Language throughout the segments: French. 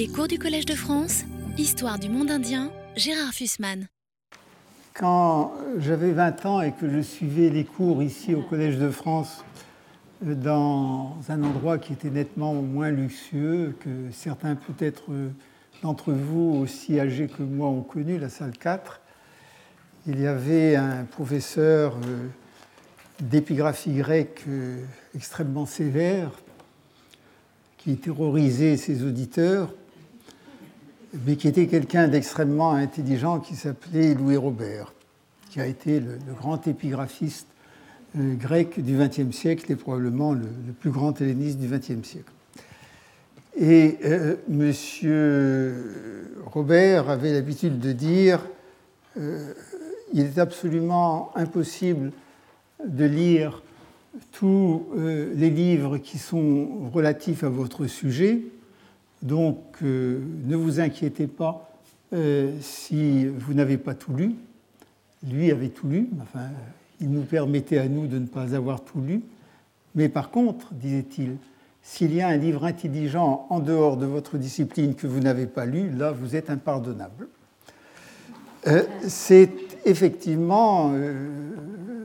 Les cours du Collège de France, Histoire du monde indien, Gérard Fussman. Quand j'avais 20 ans et que je suivais les cours ici au Collège de France, euh, dans un endroit qui était nettement moins luxueux que certains peut-être d'entre vous aussi âgés que moi ont connu, la salle 4, il y avait un professeur euh, d'épigraphie grecque euh, extrêmement sévère qui terrorisait ses auditeurs, mais qui était quelqu'un d'extrêmement intelligent qui s'appelait Louis Robert, qui a été le, grand épigraphiste euh, grec du XXe siècle et probablement le, plus grand helléniste du XXe siècle. Et euh, M. Robert avait l'habitude de dire euh, il est absolument impossible de lire tous euh, les livres qui sont relatifs à votre sujet. Donc, euh, ne vous inquiétez pas euh, si vous n'avez pas tout lu. Lui avait tout lu, enfin, il nous permettait à nous de ne pas avoir tout lu. Mais par contre, disait-il, s'il y a un livre intelligent en dehors de votre discipline que vous n'avez pas lu, là, vous êtes impardonnable. C'est effectivement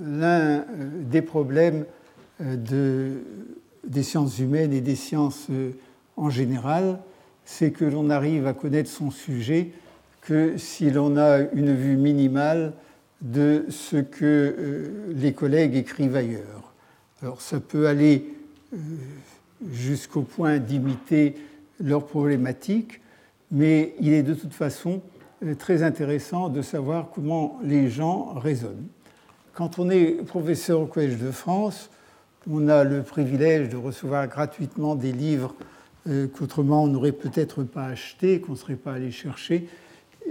l'un des problèmes euh, de, des sciences humaines et des sciences euh, en général, c'est que l'on arrive à connaître son sujet que si l'on a une vue minimale de ce que euh, les collègues écrivent ailleurs. Alors ça peut aller jusqu'au point d'imiter leurs problématiques, mais il est de toute façon très intéressant de savoir comment les gens raisonnent. Quand on est professeur au Collège de France, on a le privilège de recevoir gratuitement des livres euh, qu'autrement on n'aurait peut-être pas achetés, qu'on ne serait pas allé chercher.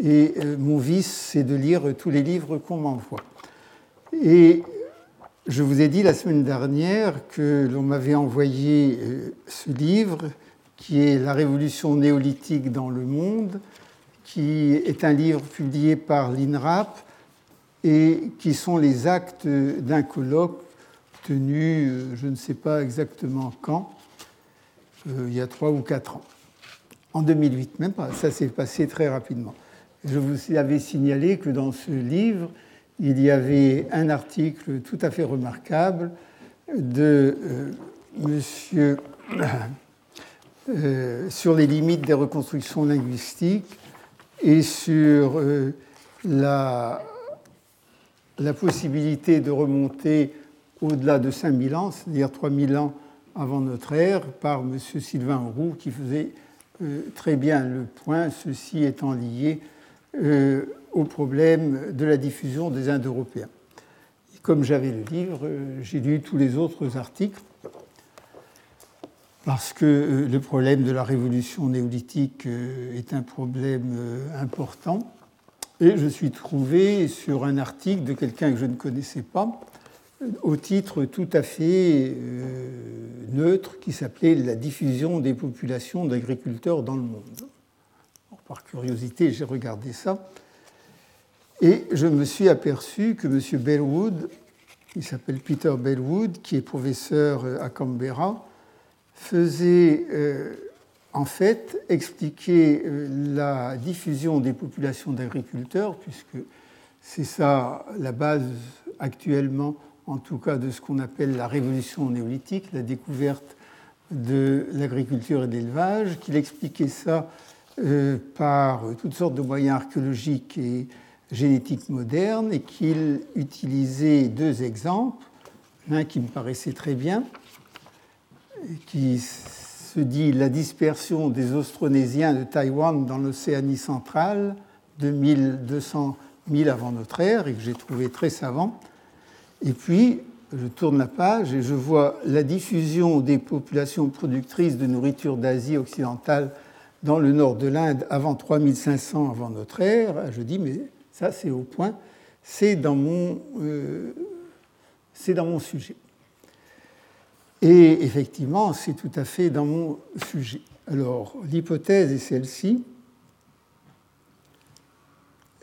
Et euh, mon vice, c'est de lire tous les livres qu'on m'envoie. Et je vous ai dit la semaine dernière que l'on m'avait envoyé euh, ce livre qui est La révolution néolithique dans le monde, qui est un livre publié par l'INRAP et qui sont les actes d'un colloque tenu, euh, je ne sais pas exactement quand, euh, il y a trois ou quatre ans. En 2008, même pas, ça s'est passé très rapidement. Je vous avais signalé que dans ce livre, il y avait un article tout à fait remarquable de euh, monsieur sur les limites des reconstructions linguistiques et sur la, la possibilité de remonter au-delà de 5000 ans, c'est-à-dire 3000 ans avant notre ère, par M. Sylvain Roux, qui faisait euh, très bien le point, ceci étant lié euh, au problème de la diffusion des Indo-Européens. Comme j'avais le livre, euh, j'ai lu tous les autres articles, parce que le problème de la révolution néolithique est un problème important. Et je suis trouvé sur un article de quelqu'un que je ne connaissais pas, au titre tout à fait euh, neutre qui s'appelait La diffusion des populations d'agriculteurs dans le monde. par curiosité, j'ai regardé ça et je me suis aperçu que M. Bellwood, il s'appelle Peter Bellwood, qui est professeur à Canberra, faisait euh, en fait expliquer euh, la diffusion des populations d'agriculteurs, puisque c'est ça la base actuellement en tout cas de ce qu'on appelle la révolution néolithique, la découverte de l'agriculture et de l'élevage, qu'il expliquait ça euh, par toutes sortes de moyens archéologiques et génétiques modernes, et qu'il utilisait deux exemples, l'un qui me paraissait très bien, qui se dit la dispersion des Austronésiens de Taïwan dans l'Océanie centrale de 1200 000 avant notre ère, et que j'ai trouvé très savant, et puis, je tourne la page et je vois la diffusion des populations productrices de nourriture d'Asie occidentale dans le nord de l'Inde avant 3500 avant notre ère. Je dis, mais ça, c'est au point, c'est dans, mon, euh, dans mon sujet. Et effectivement, c'est tout à fait dans mon sujet. Alors, l'hypothèse est celle-ci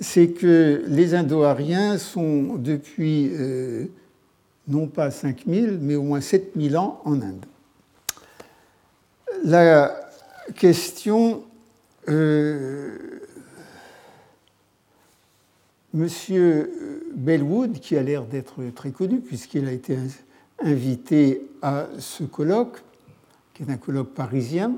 c'est que les Indo-Ariens sont depuis euh, non pas 5000, mais au moins 7000 ans en Inde. La question Monsieur Bellwood, qui a l'air d'être très connu puisqu'il a été invité à ce colloque, qui est un colloque parisien,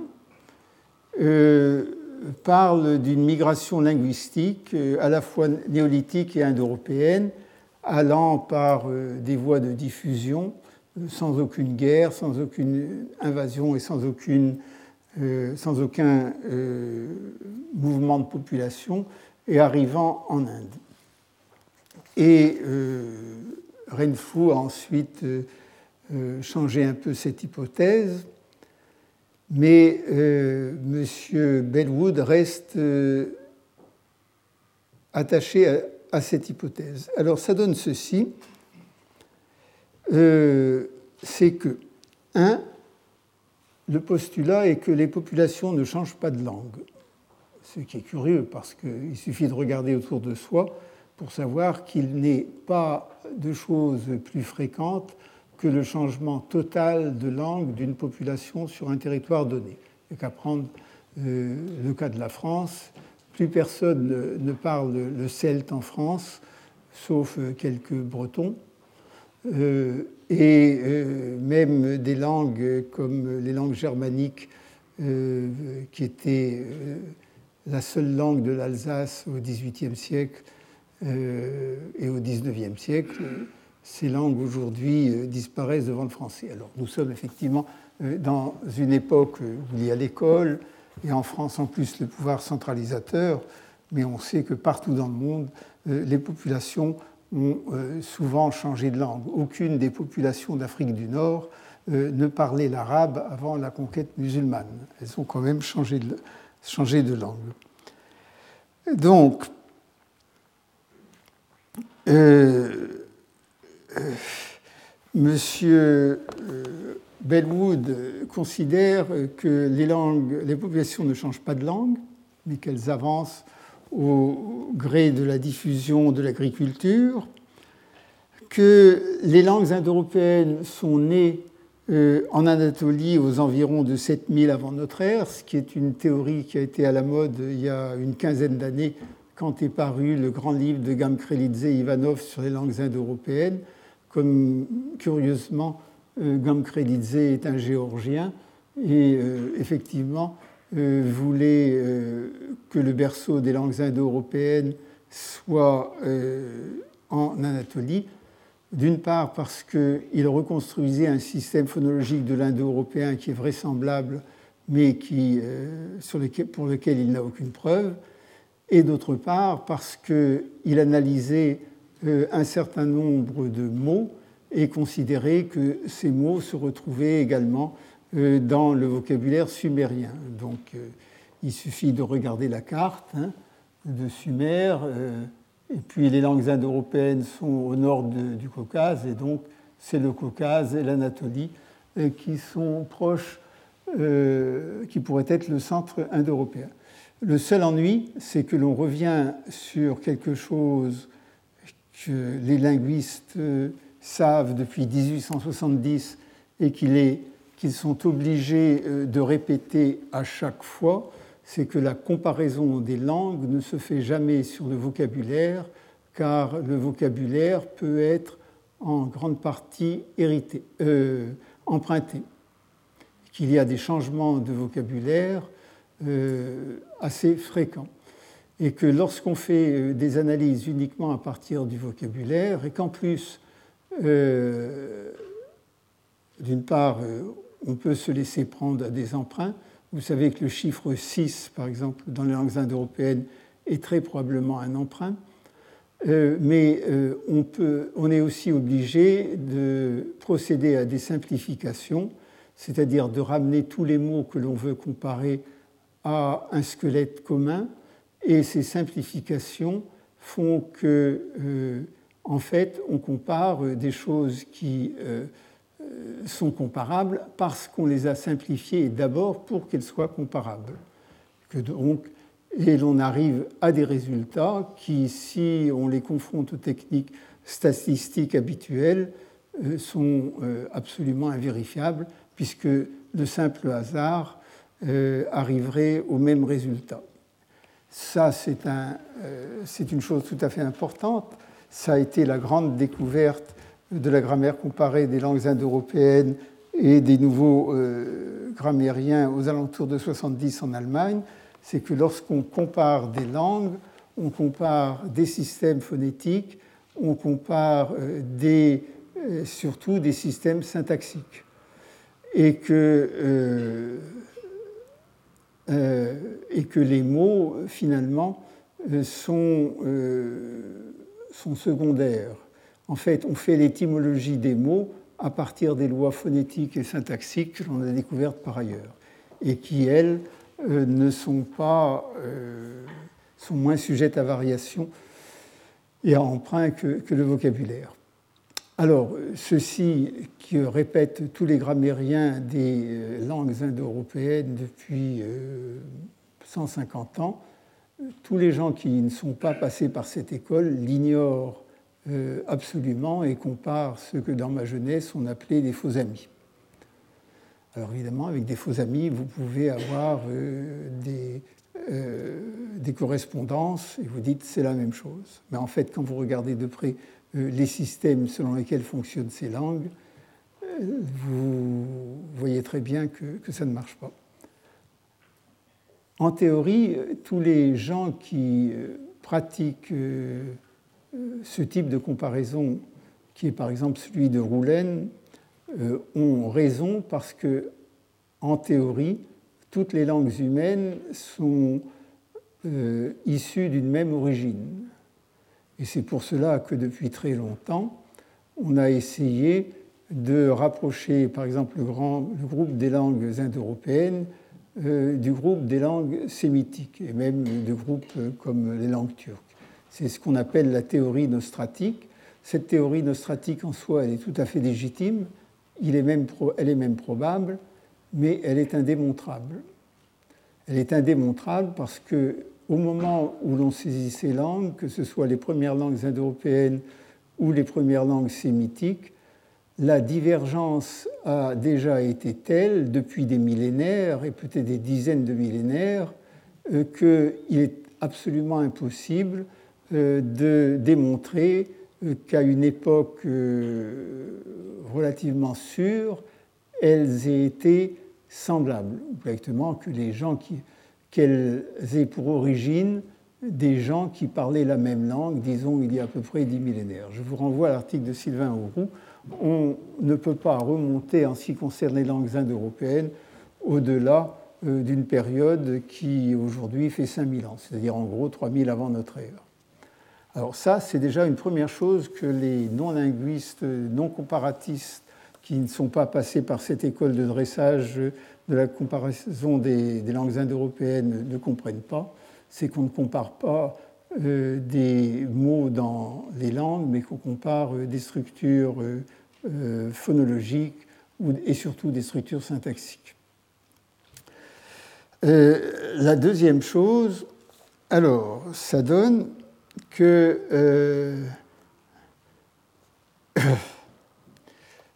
euh, parle d'une migration linguistique euh, à la fois néolithique et indo-européenne, allant par euh, des voies de diffusion, sans aucune guerre, sans aucune invasion et sans aucun mouvement de population, et arrivant en Inde. Et Renfrew a ensuite changé un peu cette hypothèse mais euh, M. Bellwood reste euh, attaché à, cette hypothèse. Alors ça donne ceci, euh, c'est que, un, le postulat est que les populations ne changent pas de langue, ce qui est curieux parce qu'il suffit de regarder autour de soi pour savoir qu'il n'est pas de choses plus fréquentes que le changement total de langue d'une population sur un territoire donné. Il n'y a qu'à prendre euh, le cas de la France. Plus personne ne, parle le celte en France, sauf euh, quelques Bretons. Euh, et même des langues comme les langues germaniques, qui étaient la seule langue de l'Alsace au XVIIIe siècle et au XIXe siècle, ces langues aujourd'hui euh, disparaissent devant le français. Alors nous sommes effectivement euh, dans une époque où il y a l'école, et en France en plus le pouvoir centralisateur, mais on sait que partout dans le monde, euh, les populations ont souvent changé de langue. Aucune des populations d'Afrique du Nord ne parlait l'arabe avant la conquête musulmane. Elles ont quand même changé de, changé de langue. Donc, Monsieur euh, Bellwood considère que les, langues, les populations ne changent pas de langue, mais qu'elles avancent au gré de la diffusion de l'agriculture, que les langues indo-européennes sont nées euh, en Anatolie aux environs de 7000 avant notre ère, ce qui est une théorie qui a été à la mode il y a une quinzaine d'années quand est paru le grand livre de Gamkrelidze Ivanov sur les langues indo-européennes, comme curieusement, euh, Gamkredidze est un géorgien et euh, effectivement euh, voulait que le berceau des langues indo-européennes soit en Anatolie, d'une part parce qu'il reconstruisait un système phonologique de l'indo-européen qui est vraisemblable, mais qui, pour lequel il n'a aucune preuve, et d'autre part parce qu'il analysait un certain nombre de mots et considérer que ces mots se retrouvaient également euh, dans le vocabulaire sumérien. Donc euh, il suffit de regarder la carte hein, de Sumer, et puis les langues indo-européennes sont au nord du Caucase, et donc c'est le Caucase et l'Anatolie qui sont proches, qui pourraient être le centre indo-européen. Le seul ennui, c'est que l'on revient sur quelque chose que les linguistes euh, savent depuis 1870 et qu'ils sont obligés euh, de répéter à chaque fois, c'est que la comparaison des langues ne se fait jamais sur le vocabulaire, car le vocabulaire peut être en grande partie hérité, euh, emprunté. Qu'il y a des changements de vocabulaire assez fréquents et que lorsqu'on fait euh, des analyses uniquement à partir du vocabulaire, et qu'en plus, euh, d'une part, euh, on peut se laisser prendre à des emprunts, vous savez que le chiffre 6, par exemple, dans les langues indo-européennes, est très probablement un emprunt, mais on, est aussi obligé de procéder à des simplifications, c'est-à-dire de ramener tous les mots que l'on veut comparer à un squelette commun, et ces simplifications font que, euh, en fait, on compare des choses qui euh, sont comparables parce qu'on les a simplifiées d'abord pour qu'elles soient comparables. Que donc, et l'on arrive à des résultats qui, si on les confronte aux techniques statistiques habituelles, euh, sont absolument invérifiables, puisque le simple hasard arriverait au même résultat. Ça, c'est un, une chose tout à fait importante. Ça a été la grande découverte de la grammaire comparée des langues indo-européennes et des nouveaux grammairiens aux alentours de 70 en Allemagne. C'est que lorsqu'on compare des langues, on compare des systèmes phonétiques, on compare des, surtout des systèmes syntaxiques et que, euh, euh, et que les mots, finalement, euh, sont, sont secondaires. En fait, on fait l'étymologie des mots à partir des lois phonétiques et syntaxiques que l'on a découvertes par ailleurs, et qui, elles, ne sont pas sont moins sujettes à variation et à emprunt que le vocabulaire. Alors, ceci qui répète tous les grammairiens des euh, langues indo-européennes depuis 150 euh, ans, tous les gens qui ne sont pas passés par cette école l'ignorent euh, absolument et comparent ce que dans ma jeunesse on appelait des faux amis. Alors évidemment, avec des faux amis, vous pouvez avoir des, correspondances et vous dites c'est la même chose. Mais en fait, quand vous regardez de près les systèmes selon lesquels fonctionnent ces langues, euh, vous voyez très bien que, ça ne marche pas. En théorie, tous les gens qui euh, pratiquent ce type de comparaison, qui est par exemple celui de Roulen, ont raison parce que, en théorie, toutes les langues humaines sont issues d'une même origine. Et c'est pour cela que depuis très longtemps, on a essayé de rapprocher, par exemple, le, groupe des langues indo-européennes euh, du groupe des langues sémitiques, et même de groupes comme les langues turques. C'est ce qu'on appelle la théorie nostratique. Cette théorie nostratique en soi, elle est tout à fait légitime, il est même, elle est même probable, mais elle est indémontrable. Elle est indémontrable parce que au moment où l'on saisit ces langues, que ce soit les premières langues indo-européennes ou les premières langues sémitiques, la divergence a déjà été telle depuis des millénaires et peut-être des dizaines de millénaires euh, qu'il est absolument impossible euh, de démontrer euh, qu'à une époque relativement sûre, elles aient été semblables, ou que les gens qui, qu'elles aient pour origine des gens qui parlaient la même langue, disons il y a à peu près dix millénaires. Je vous renvoie à l'article de Sylvain Auroux. On ne peut pas remonter en ce qui concerne les langues indo-européennes au-delà euh, d'une période qui aujourd'hui fait 5000 ans, c'est-à-dire en gros 3000 avant notre ère. Alors ça, c'est déjà une première chose que les non-linguistes, non-comparatistes qui ne sont pas passés par cette école de dressage de la comparaison des, langues indo-européennes ne comprennent pas, c'est qu'on ne compare pas euh, des mots dans les langues, mais qu'on compare euh, des structures euh, phonologiques et surtout des structures syntaxiques. la deuxième chose, alors, ça donne que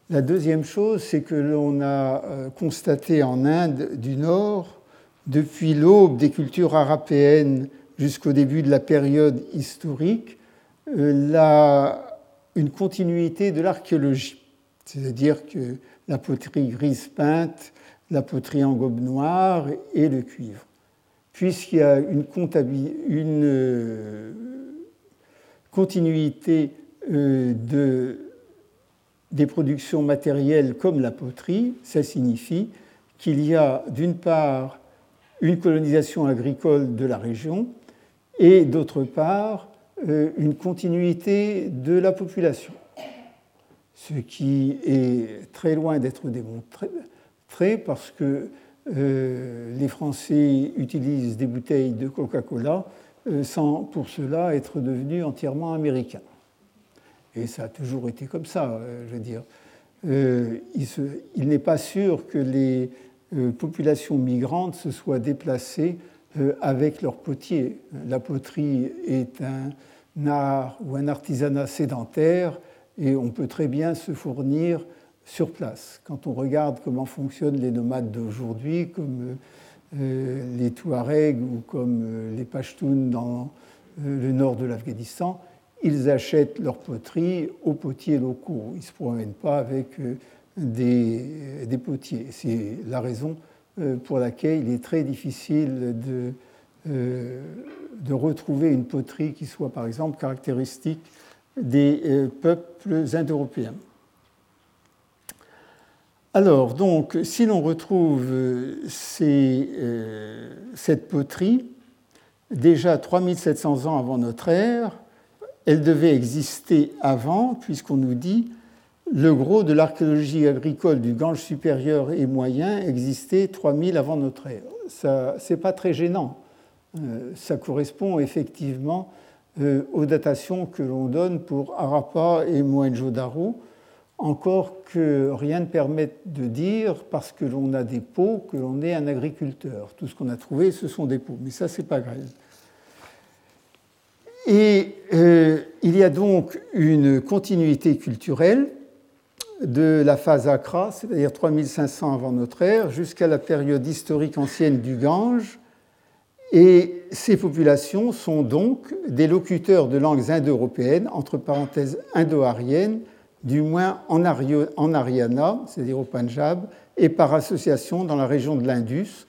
La deuxième chose, c'est que l'on a euh, constaté en Inde du Nord, depuis l'aube des cultures arapéennes jusqu'au début de la période historique, euh, une continuité de l'archéologie. C'est-à-dire que la poterie grise peinte, la poterie en gobe noire et le cuivre. Puisqu'il y a une, une euh, continuité de des productions matérielles comme la poterie, ça signifie qu'il y a d'une part une colonisation agricole de la région et d'autre part euh, une continuité de la population, ce qui est très loin d'être démontré parce que euh, les Français utilisent des bouteilles de Coca-Cola euh, sans pour cela être devenus entièrement américains. Et ça a toujours été comme ça, euh, je veux dire. Euh, il, n'est pas sûr que les euh, populations migrantes se soient déplacées avec leur potier. La poterie est un art ou un artisanat sédentaire et on peut très bien se fournir sur place. Quand on regarde comment fonctionnent les nomades d'aujourd'hui, comme les Touaregs ou comme les Pashtuns dans le nord de l'Afghanistan, ils achètent leur poterie aux potiers locaux. Ils ne se promènent pas avec des, des potiers. C'est la raison pour laquelle il est très difficile de euh, de retrouver une poterie qui soit par exemple caractéristique des euh, peuples indo-européens. Alors, donc, si l'on retrouve euh, cette poterie, déjà 3700 ans avant notre ère, elle devait exister avant, puisqu'on nous dit le gros de l'archéologie agricole du Gange supérieur et moyen existait 3000 avant notre ère. Ce n'est pas très gênant. Euh, ça correspond effectivement euh, aux datations que l'on donne pour Harappa et Mohenjo-Daro, encore que rien ne permette de dire, parce que l'on a des pots, que l'on est un agriculteur. Tout ce qu'on a trouvé, ce sont des pots, mais ça, c'est pas grave. Et euh, il y a donc une continuité culturelle de la phase Akra, c'est-à-dire 3500 avant notre ère, jusqu'à la période historique ancienne du Gange, et ces populations sont donc des locuteurs de langues indo-européennes, entre parenthèses indo-ariennes, du moins en, Ariana, c'est-à-dire au Punjab, et par association dans la région de l'Indus,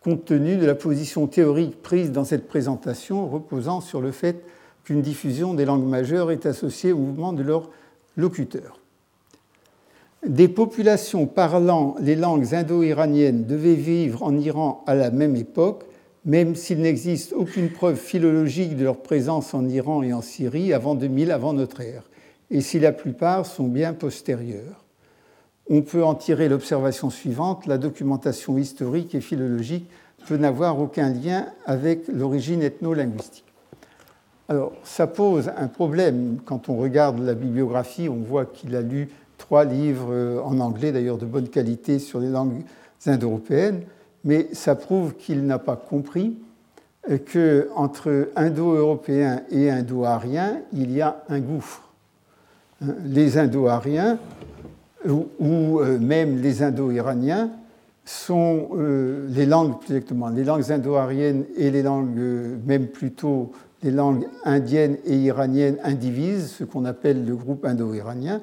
compte tenu de la position théorique prise dans cette présentation reposant sur le fait qu'une diffusion des langues majeures est associée au mouvement de leurs locuteurs. Des populations parlant les langues indo-iraniennes devaient vivre en Iran à la même époque, même s'il n'existe aucune preuve philologique de leur présence en Iran et en Syrie avant 2000 avant notre ère, et si la plupart sont bien postérieures. On peut en tirer l'observation suivante, la documentation historique et philologique peut n'avoir aucun lien avec l'origine ethno-linguistique. Alors, ça pose un problème quand on regarde la bibliographie, on voit qu'il a lu trois livres en anglais, d'ailleurs de bonne qualité, sur les langues indo-européennes mais ça prouve qu'il n'a pas compris qu'entre indo-européens et indo-ariens, il y a un gouffre. Les indo-ariens, ou euh, même les indo-iraniens, sont euh, les langues, exactement, les langues indo-ariennes et les langues, euh, même plutôt les langues indiennes et iraniennes indivises, ce qu'on appelle le groupe indo-iranien,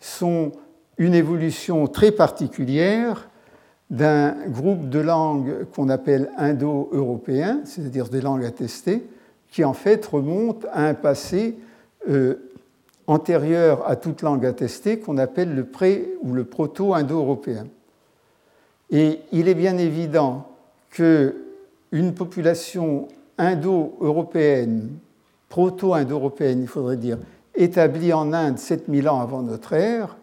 sont une évolution très particulière d'un groupe de langues qu'on appelle indo-européens, c'est-à-dire des langues attestées, qui en fait remontent à un passé euh, antérieur à toute langue attestée qu'on appelle le pré- ou le proto-indo-européen. Et il est bien évident qu'une population indo-européenne, proto-indo-européenne, il faudrait dire, établie en Inde 7000 ans avant notre ère,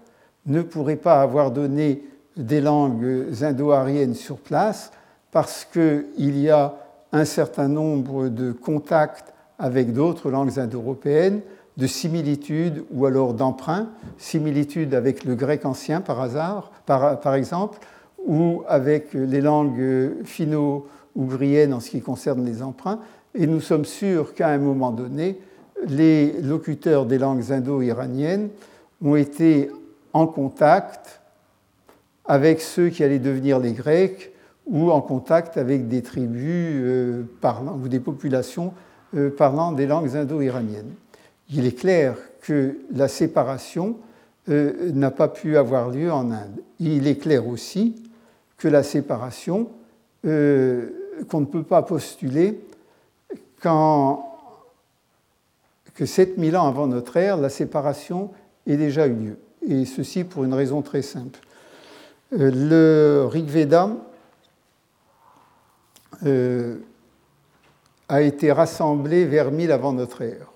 ne pourrait pas avoir donné des langues indo-ariennes sur place parce qu'il y a un certain nombre de contacts avec d'autres langues indo-européennes, de similitudes ou alors d'emprunts, similitudes avec le grec ancien par hasard, par, exemple, ou avec les langues finno-ougriennes en ce qui concerne les emprunts. Et nous sommes sûrs qu'à un moment donné, les locuteurs des langues indo-iraniennes ont été en contact avec ceux qui allaient devenir les Grecs ou en contact avec des tribus euh, parlant, ou des populations euh, parlant des langues indo-iraniennes. Il est clair que la séparation euh, n'a pas pu avoir lieu en Inde. Il est clair aussi que la séparation, qu'on ne peut pas postuler quand, que 7000 ans avant notre ère, la séparation ait déjà eu lieu. Et ceci pour une raison très simple. Euh, le Rig Veda euh, a été rassemblé vers 1000 avant notre ère.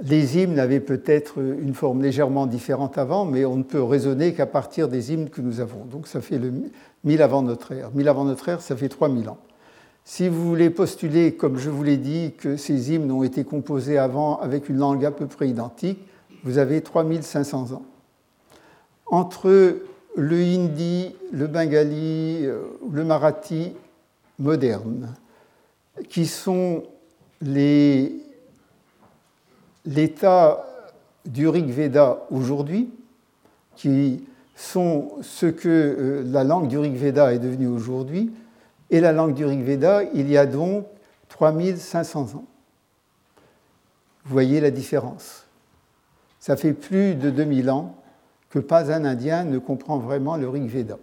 Les hymnes avaient peut-être une forme légèrement différente avant, mais on ne peut raisonner qu'à partir des hymnes que nous avons. Donc ça fait le 1000 avant notre ère. 1000 avant notre ère, ça fait 3000 ans. Si vous voulez postuler, comme je vous l'ai dit, que ces hymnes ont été composés avant avec une langue à peu près identique, vous avez 3500 ans. Entre le hindi, le bengali, euh, le marathi moderne, qui sont l'état du Rig Veda aujourd'hui, qui sont ce que euh, la langue du Rig Veda est devenue aujourd'hui, et la langue du Rig Veda, il y a donc 3500 ans. Vous voyez la différence. Ça fait plus de 2000 ans que pas un Indien ne comprend vraiment le Rig Veda.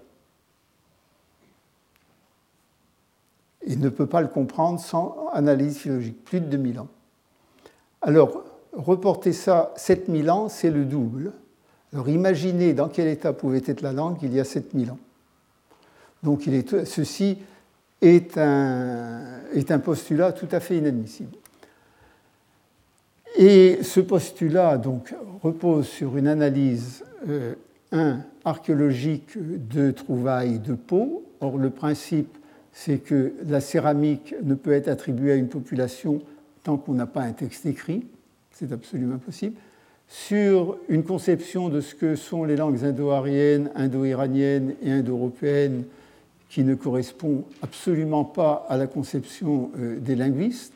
Il ne peut pas le comprendre sans analyse philologique, plus de 2000 ans. Alors, reporter ça 7000 ans, c'est le double. Alors imaginez dans quel état pouvait être la langue il y a 7000 ans. Donc ceci est un, postulat tout à fait inadmissible. Et ce postulat donc, repose sur une analyse, euh, archéologique de trouvailles de peau. Or, le principe, c'est que la céramique ne peut être attribuée à une population tant qu'on n'a pas un texte écrit. C'est absolument impossible. Sur une conception de ce que sont les langues indo-ariennes, indo-iraniennes et indo-européennes qui ne correspond absolument pas à la conception euh, des linguistes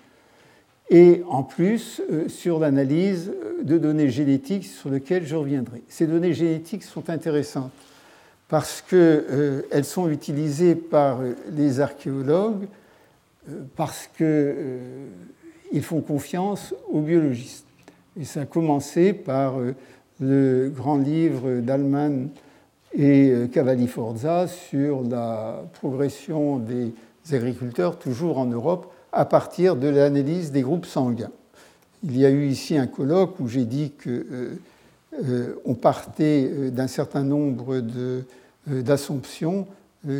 et en plus euh, sur l'analyse de données génétiques sur lesquelles je reviendrai. Ces données génétiques sont intéressantes parce qu'elles euh, sont utilisées par les archéologues, euh, parce qu'ils font confiance aux biologistes. Et ça a commencé par le grand livre d'Allman et Cavalli Forza sur la progression des agriculteurs, toujours en Europe, à partir de l'analyse des groupes sanguins. Il y a eu ici un colloque où j'ai dit qu'on euh, euh, partait euh, d'un certain nombre d'assumptions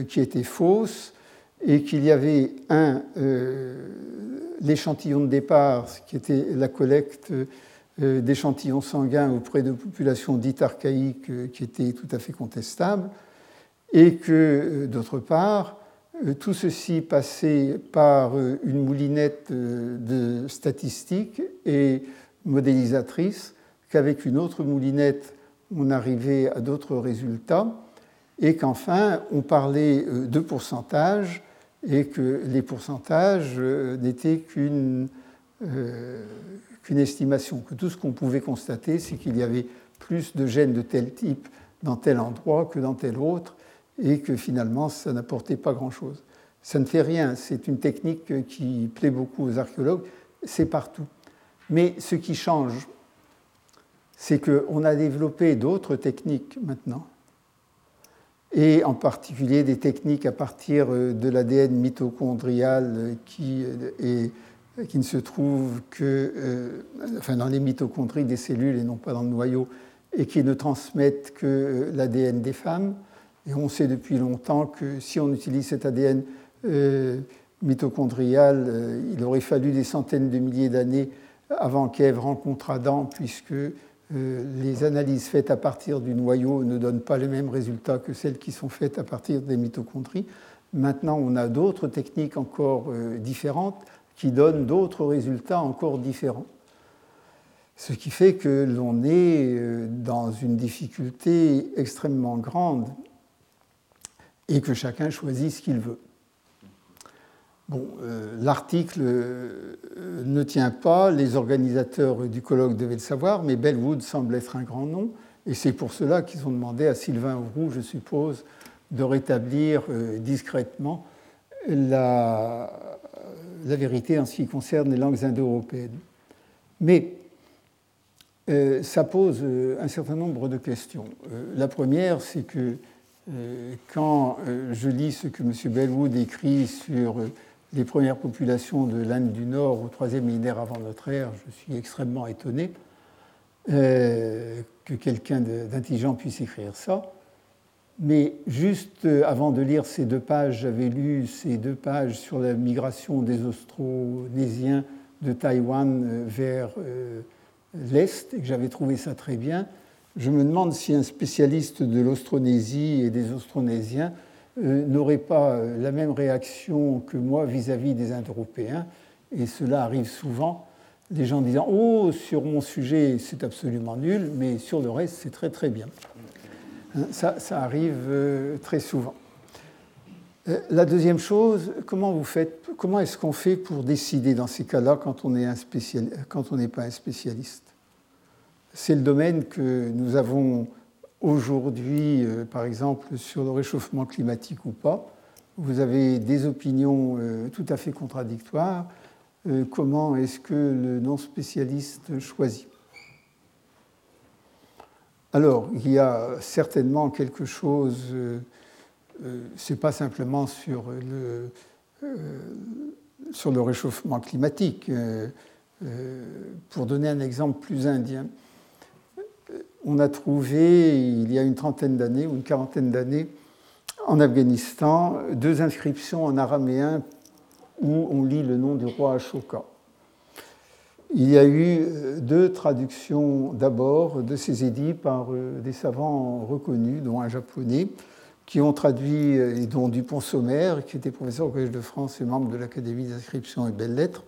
qui étaient fausses et qu'il y avait un, l'échantillon de départ, qui était la collecte d'échantillons sanguins auprès de populations dites archaïques qui était tout à fait contestable, et que d'autre part, euh, tout ceci passait par euh, une moulinette euh, de statistiques et modélisatrice, qu'avec une autre moulinette, on arrivait à d'autres résultats, et qu'enfin, on parlait de pourcentage, et que les pourcentages n'étaient qu'une estimation, que tout ce qu'on pouvait constater, c'est qu'il y avait plus de gènes de tel type dans tel endroit que dans tel autre, et que finalement ça n'apportait pas grand-chose. Ça ne fait rien, c'est une technique qui plaît beaucoup aux archéologues, c'est partout. Mais ce qui change, c'est qu'on a développé d'autres techniques maintenant, et en particulier des techniques à partir de l'ADN mitochondrial qui, qui ne se trouve que euh, enfin, dans les mitochondries des cellules et non pas dans le noyau, et qui ne transmettent que l'ADN des femmes. Et on sait depuis longtemps que si on utilise cet ADN euh, mitochondrial, euh, il aurait fallu des centaines de milliers d'années avant qu'Ève rencontre Adam, puisque euh, les analyses faites à partir du noyau ne donnent pas les mêmes résultats que celles qui sont faites à partir des mitochondries. Maintenant, on a d'autres techniques encore différentes qui donnent d'autres résultats encore différents. Ce qui fait que l'on est dans une difficulté extrêmement grande et que chacun choisit ce qu'il veut. Bon, euh, l'article euh, ne tient pas, les organisateurs du colloque devaient le savoir, mais Bellwood semble être un grand nom, et c'est pour cela qu'ils ont demandé à Sylvain Roux, je suppose, de rétablir euh, discrètement la, la, vérité en ce qui concerne les langues indo-européennes. Mais ça pose un certain nombre de questions. la première, c'est que euh, quand euh, je lis ce que M. Bellwood écrit sur euh, les premières populations de l'Inde du Nord au troisième millénaire avant notre ère, je suis extrêmement étonné que quelqu'un d'intelligent puisse écrire ça. Mais juste avant de lire ces deux pages, j'avais lu ces deux pages sur la migration des Austronésiens de Taïwan vers l'Est, et que j'avais trouvé ça très bien je me demande si un spécialiste de l'Austronésie et des Austronésiens euh, n'aurait pas euh, la même réaction que moi vis-à-vis des Indo-Européens. Et cela arrive souvent, des gens disant Oh, sur mon sujet, c'est absolument nul, mais sur le reste, c'est très très bien. Hein, ça, arrive euh, très souvent. La deuxième chose, comment vous faites Comment est-ce qu'on fait pour décider dans ces cas-là quand on n'est pas un spécialiste? C'est le domaine que nous avons aujourd'hui, euh, par exemple, sur le réchauffement climatique ou pas. vous avez des opinions tout à fait contradictoires. comment est-ce que le non-spécialiste choisit? Alors, il y a certainement quelque chose, euh, euh, ce n'est pas simplement sur le, euh, sur le réchauffement climatique. pour donner un exemple plus indien, on a trouvé, il y a une trentaine d'années ou une quarantaine d'années, en Afghanistan, deux inscriptions en araméen où on lit le nom du roi Ashoka. Il y a eu euh, deux traductions d'abord de ces édits par euh, des savants reconnus, dont un japonais, qui ont traduit, euh, et dont Dupont-Sommer, qui était professeur au Collège de France et membre de l'Académie d'inscription et belles-lettres.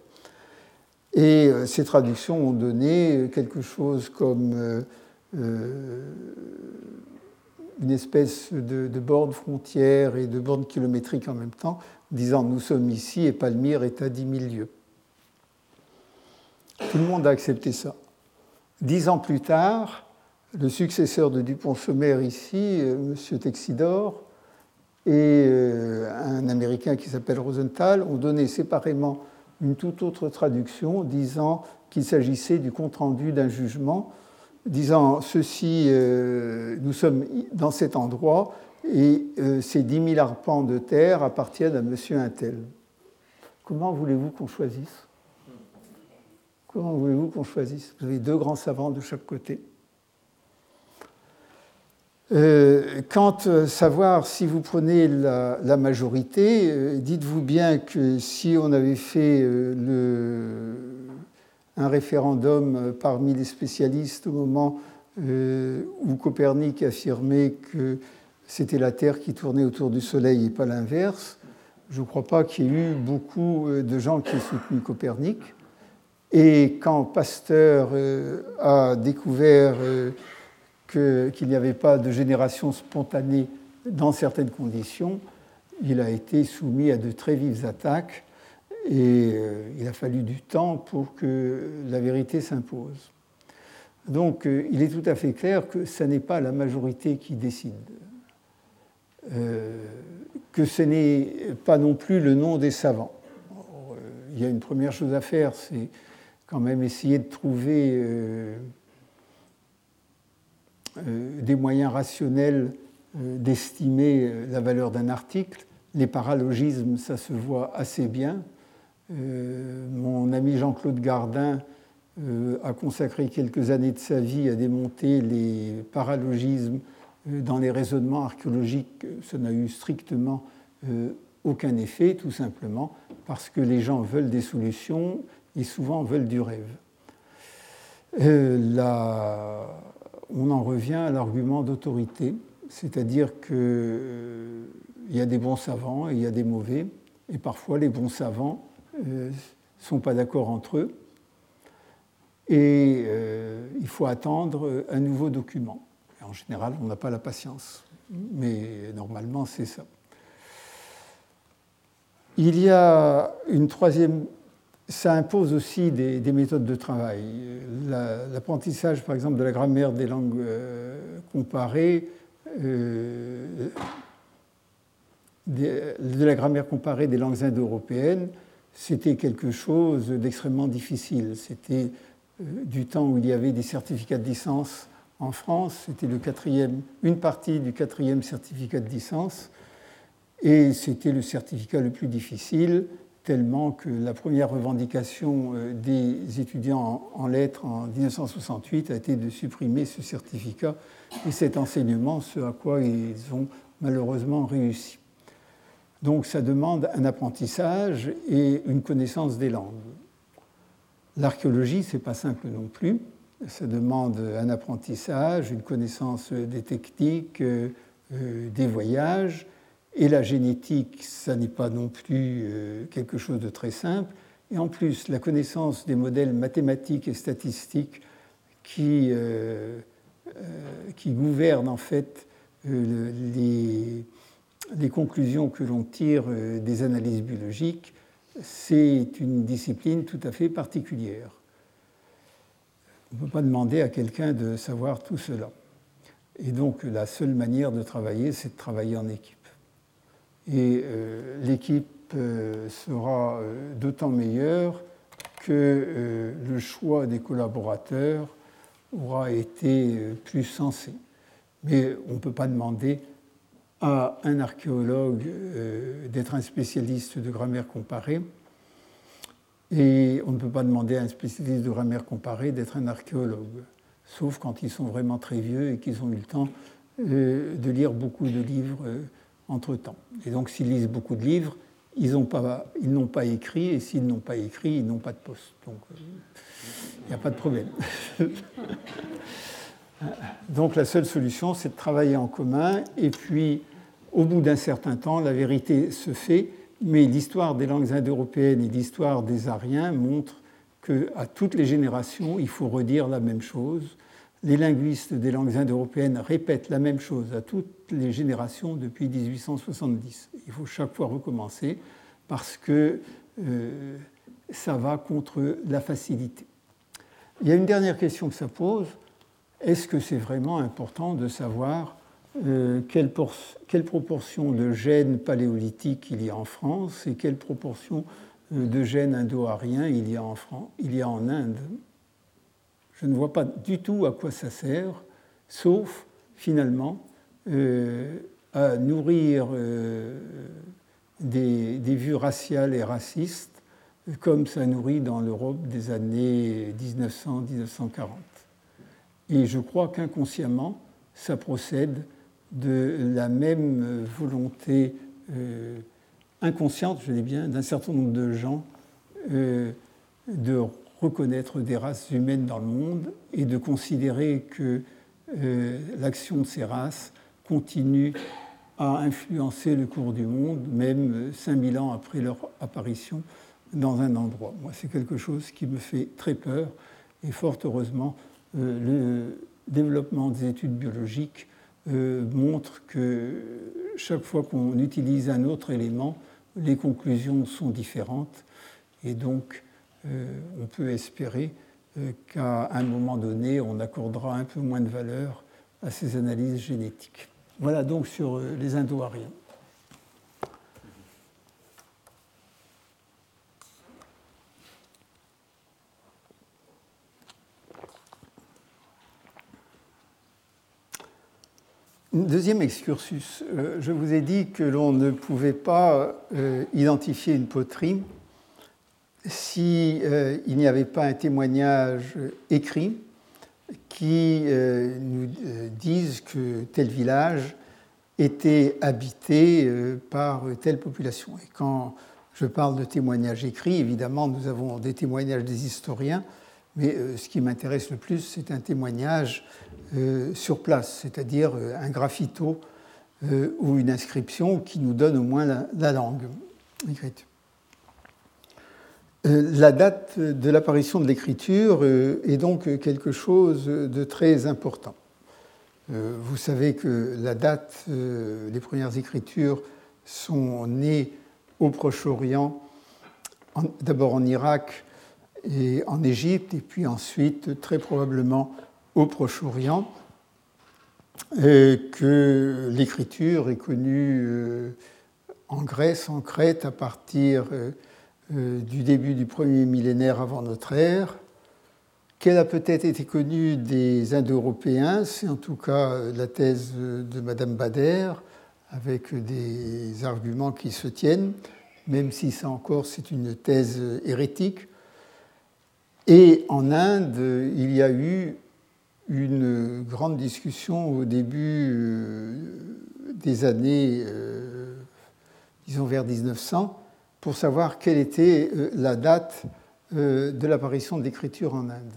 Et ces traductions ont donné quelque chose comme une espèce de, de borne frontière et de borne kilométrique en même temps, disant nous sommes ici et Palmyre est à 10 000 lieues. Tout le monde a accepté ça. Dix ans plus tard, le successeur de Dupont-Sommer ici, euh, M. Texidor, et euh, un Américain qui s'appelle Rosenthal ont donné séparément une toute autre traduction disant qu'il s'agissait du compte-rendu d'un jugement, disant ceci, euh, nous sommes dans cet endroit et ces dix mille arpents de terre appartiennent à M. Intel. Comment voulez-vous qu'on choisisse? Comment voulez-vous qu'on choisisse? Vous avez deux grands savants de chaque côté. Euh, quant à savoir si vous prenez la, majorité, euh, dites-vous bien que si on avait fait euh, un référendum parmi les spécialistes au moment où Copernic affirmait que c'était la Terre qui tournait autour du Soleil et pas l'inverse, je ne crois pas qu'il y ait eu beaucoup de gens qui aient soutenu Copernic. Et quand Pasteur euh, a découvert euh, qu'il n'y avait pas de génération spontanée dans certaines conditions, il a été soumis à de très vives attaques et euh, il a fallu du temps pour que la vérité s'impose. Donc il est tout à fait clair que ce n'est pas la majorité qui décide, que ce n'est pas non plus le nom des savants. il y a une première chose à faire, c'est quand même essayer de trouver euh, euh, des moyens rationnels euh, d'estimer la valeur d'un article. Les paralogismes, ça se voit assez bien. mon ami Jean-Claude Gardin a consacré quelques années de sa vie à démonter les paralogismes dans les raisonnements archéologiques. Ça n'a eu strictement aucun effet, tout simplement parce que les gens veulent des solutions et souvent veulent du rêve. Euh, on en revient à l'argument d'autorité, c'est-à-dire qu'il euh, y a des bons savants et il y a des mauvais, et parfois les bons savants ne euh, sont pas d'accord entre eux, et il faut attendre un nouveau document. en général, on n'a pas la patience, mais normalement c'est ça. Il y a une troisième ça impose aussi des, méthodes de travail. L'apprentissage, par exemple, de la grammaire des langues euh, comparées, euh, de la grammaire comparée des langues indo-européennes, c'était quelque chose d'extrêmement difficile. C'était euh, du temps où il y avait des certificats de licence en France, c'était une partie du quatrième certificat de licence, et c'était le certificat le plus difficile tellement que la première revendication euh, des étudiants en lettres en 1968 a été de supprimer ce certificat et cet enseignement, ce à quoi ils ont malheureusement réussi. Donc ça demande un apprentissage et une connaissance des langues. L'archéologie, ce n'est pas simple non plus. Ça demande un apprentissage, une connaissance des techniques, euh, des voyages, et la génétique, ça n'est pas non plus euh, quelque chose de très simple. Et en plus, la connaissance des modèles mathématiques et statistiques qui, euh, euh, gouvernent en fait les, conclusions que l'on tire des analyses biologiques, c'est une discipline tout à fait particulière. On ne peut pas demander à quelqu'un de savoir tout cela. Et donc la seule manière de travailler, c'est de travailler en équipe. Et l'équipe sera d'autant meilleure que le choix des collaborateurs aura été plus sensé. Mais on ne peut pas demander à un archéologue d'être un spécialiste de grammaire comparée et on ne peut pas demander à un spécialiste de grammaire comparée d'être un archéologue, sauf quand ils sont vraiment très vieux et qu'ils ont eu le temps euh, de lire beaucoup de livres euh, entre-temps. Et donc s'ils lisent beaucoup de livres, ils n'ont pas, écrit, et s'ils n'ont pas écrit, ils n'ont pas de poste. Donc euh, il n'y a pas de problème. donc la seule solution, c'est de travailler en commun, et puis au bout d'un certain temps, la vérité se fait mais l'histoire des langues indo-européennes et l'histoire des Ariens montrent qu'à toutes les générations, il faut redire la même chose. Les linguistes des langues indo-européennes répètent la même chose à toutes les générations depuis 1870. Il faut chaque fois recommencer parce que euh, ça va contre la facilité. Il y a une dernière question que ça pose. Est-ce que c'est vraiment important de savoir euh, quelle, proportion de gènes paléolithiques il y a en France et quelle proportion euh, de gènes indo-ariens il, y a en il y a en Inde? Je ne vois pas du tout à quoi ça sert, sauf finalement euh, à nourrir des, des, vues raciales et racistes comme ça nourrit dans l'Europe des années 1900-1940. Et je crois qu'inconsciemment, ça procède de la même volonté euh, inconsciente, je dis bien, d'un certain nombre de gens euh, de reconnaître des races humaines dans le monde et de considérer que euh, l'action de ces races continue à influencer le cours du monde, même 5000 ans après leur apparition dans un endroit. Moi, c'est quelque chose qui me fait très peur et fort heureusement, le développement des études biologiques euh, montre que chaque fois qu'on utilise un autre élément, les conclusions sont différentes et donc euh, on peut espérer euh, qu'à un moment donné, on accordera un peu moins de valeur à ces analyses génétiques. Voilà donc sur les Indo-Ariens. Deuxième excursus. Euh, je vous ai dit que l'on ne pouvait pas euh, identifier une poterie s'il euh, n'y avait pas un témoignage écrit qui nous dise que tel village était habité par telle population. Et quand je parle de témoignages écrits, évidemment, nous avons des témoignages des historiens, mais ce qui m'intéresse le plus, c'est un témoignage euh, sur place, c'est-à-dire euh, un graffito euh, ou une inscription qui nous donne au moins la, langue écrite. La date de l'apparition de l'écriture est donc quelque chose de très important. Vous savez que la date des premières écritures sont nées au Proche-Orient, d'abord en Irak et en Égypte, et puis ensuite très probablement au Proche-Orient, que l'écriture est connue euh, en Grèce, en Crète, à partir euh, euh, du début du premier millénaire avant notre ère, qu'elle a peut-être été connue des Indo-Européens, c'est en tout cas la thèse de Madame Bader, avec des arguments qui se tiennent, même si ça encore c'est une thèse hérétique. Et en Inde, il y a eu une grande discussion au début euh, des années, euh, disons vers 1900, pour savoir quelle était euh, la date de l'apparition de l'écriture en Inde.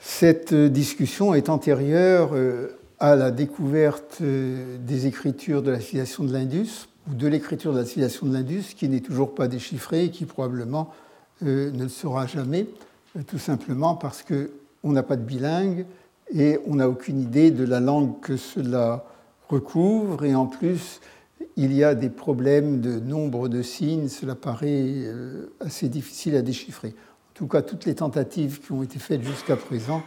Cette discussion est antérieure à la découverte des écritures de la civilisation de l'Indus, ou de l'écriture de la civilisation de l'Indus, qui n'est toujours pas déchiffrée et qui probablement ne le sera jamais tout simplement parce qu'on n'a pas de bilingue et on n'a aucune idée de la langue que cela recouvre. Et en plus, il y a des problèmes de nombre de signes, cela paraît euh, assez difficile à déchiffrer. En tout cas, toutes les tentatives qui ont été faites jusqu'à présent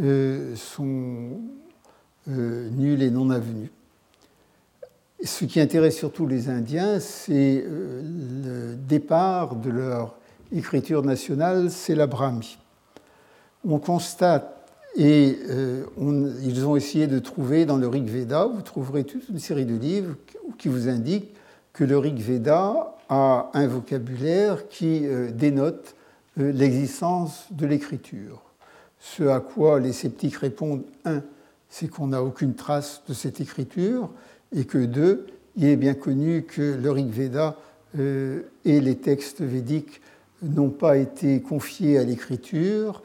euh, sont euh, nulles et non avenues. ce qui intéresse surtout les Indiens, c'est le départ de leur écriture nationale, c'est la Brahmi. On constate et euh, ils ont essayé de trouver dans le Rig Veda, vous trouverez toute une série de livres qui vous indiquent que le Rig Veda a un vocabulaire qui euh, dénote euh, l'existence de l'écriture. Ce à quoi les sceptiques répondent, un, c'est qu'on n'a aucune trace de cette écriture, et que deux, il est bien connu que le Rig Veda et les textes védiques n'ont pas été confiés à l'écriture,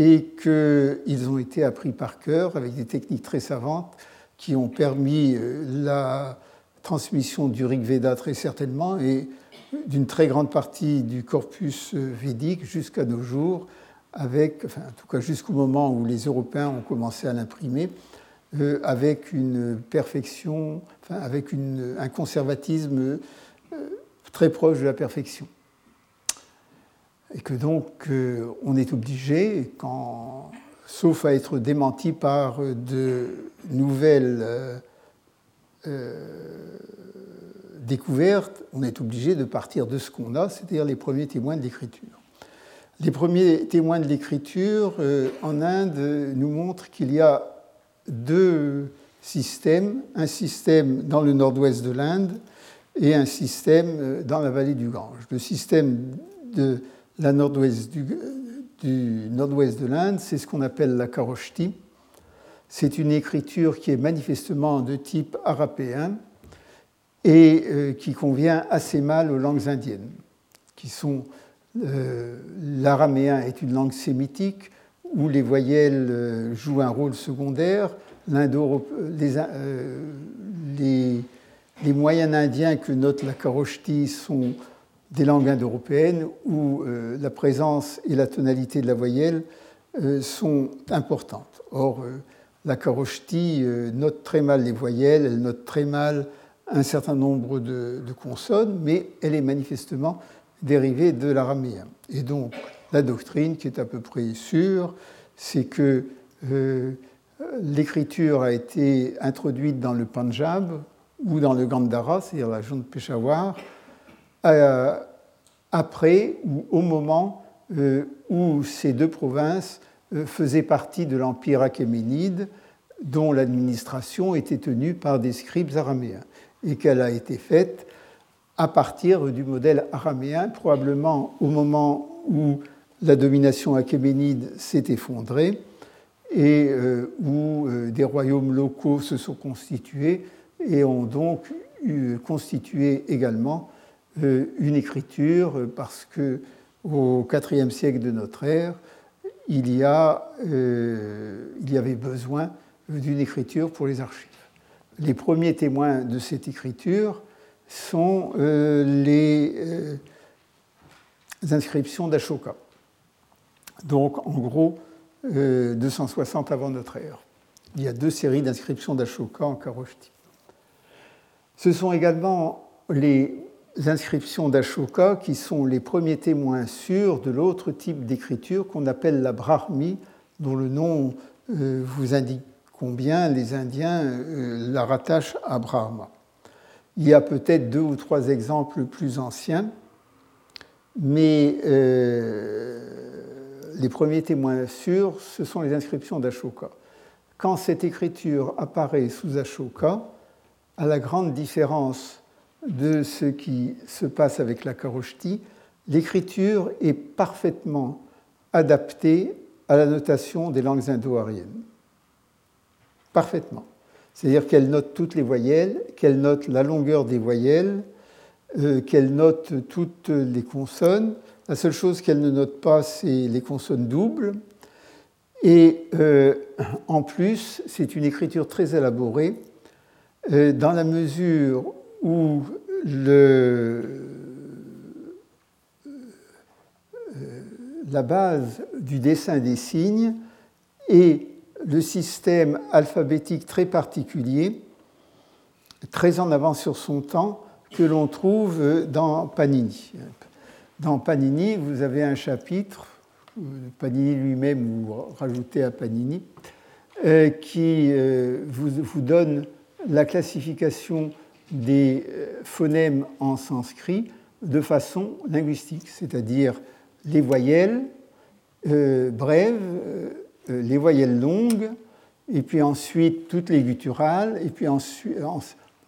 et qu'ils ont été appris par cœur avec des techniques très savantes qui ont permis euh, la transmission du Rig Veda très certainement et d'une très grande partie du corpus euh, védique jusqu'à nos jours, avec, enfin, en tout cas jusqu'au moment où les Européens ont commencé à l'imprimer, euh, avec une perfection, avec un conservatisme très proche de la perfection et que donc euh, on est obligé, sauf à être démenti par de nouvelles euh, euh, découvertes, on est obligé de partir de ce qu'on a, c'est-à-dire les premiers témoins de l'écriture. Les premiers témoins de l'écriture en Inde nous montrent qu'il y a deux systèmes, un système dans le nord-ouest de l'Inde et un système dans la vallée du Gange. Le système de la nord-ouest du, nord-ouest de l'Inde, c'est ce qu'on appelle la Karoshti. C'est une écriture qui est manifestement de type arapéen et euh, qui convient assez mal aux langues indiennes, qui sont euh, l'araméen est une langue sémitique où les voyelles euh, jouent un rôle secondaire. Les, moyens indiens que note la Karoshti sont des langues indo-européennes où euh, la présence et la tonalité de la voyelle euh, sont importantes. Or, euh, la karoshti note très mal les voyelles, elle note très mal un certain nombre de, consonnes, mais elle est manifestement dérivée de l'araméen. Et donc, la doctrine, qui est à peu près sûre, c'est que l'écriture a été introduite dans le Punjab ou dans le Gandhara, c'est-à-dire la région de Peshawar, euh, après ou au moment euh, où ces deux provinces euh, faisaient partie de l'empire achéménide, dont l'administration était tenue par des scribes araméens, et qu'elle a été faite à partir du modèle araméen, probablement au moment où la domination achéménide s'est effondrée et où des royaumes locaux se sont constitués et ont donc constitué également une écriture parce que au IVe siècle de notre ère, il y, a, euh, il y avait besoin d'une écriture pour les archives. Les premiers témoins de cette écriture sont euh, les inscriptions d'Ashoka. Donc, en gros, 260 avant notre ère. Il y a deux séries d'inscriptions d'Ashoka en Karoshti. Ce sont également les inscriptions d'Ashoka qui sont les premiers témoins sûrs de l'autre type d'écriture qu'on appelle la Brahmi, dont le nom euh, vous indique combien les Indiens euh, la rattachent à Brahma. Il y a peut-être deux ou trois exemples plus anciens, mais euh, les premiers témoins sûrs, ce sont les inscriptions d'Ashoka. Quand cette écriture apparaît sous Ashoka, à la grande différence de ce qui se passe avec la karoshti, l'écriture est parfaitement adaptée à la notation des langues indo-ariennes. Parfaitement. C'est-à-dire qu'elle note toutes les voyelles, qu'elle note la longueur des voyelles, euh, qu'elle note toutes les consonnes. La seule chose qu'elle ne note pas, c'est les consonnes doubles. Et euh, en plus, c'est une écriture très élaborée, euh, dans la mesure où le, la base du dessin des signes est le système alphabétique très particulier, très en avance sur son temps, que l'on trouve dans Panini. Dans Panini, vous avez un chapitre, Panini lui-même ou rajouté à Panini, euh, qui euh, vous donne la classification des phonèmes en sanskrit de façon linguistique, c'est-à-dire les voyelles brèves, les voyelles longues, et puis ensuite toutes les gutturales, et puis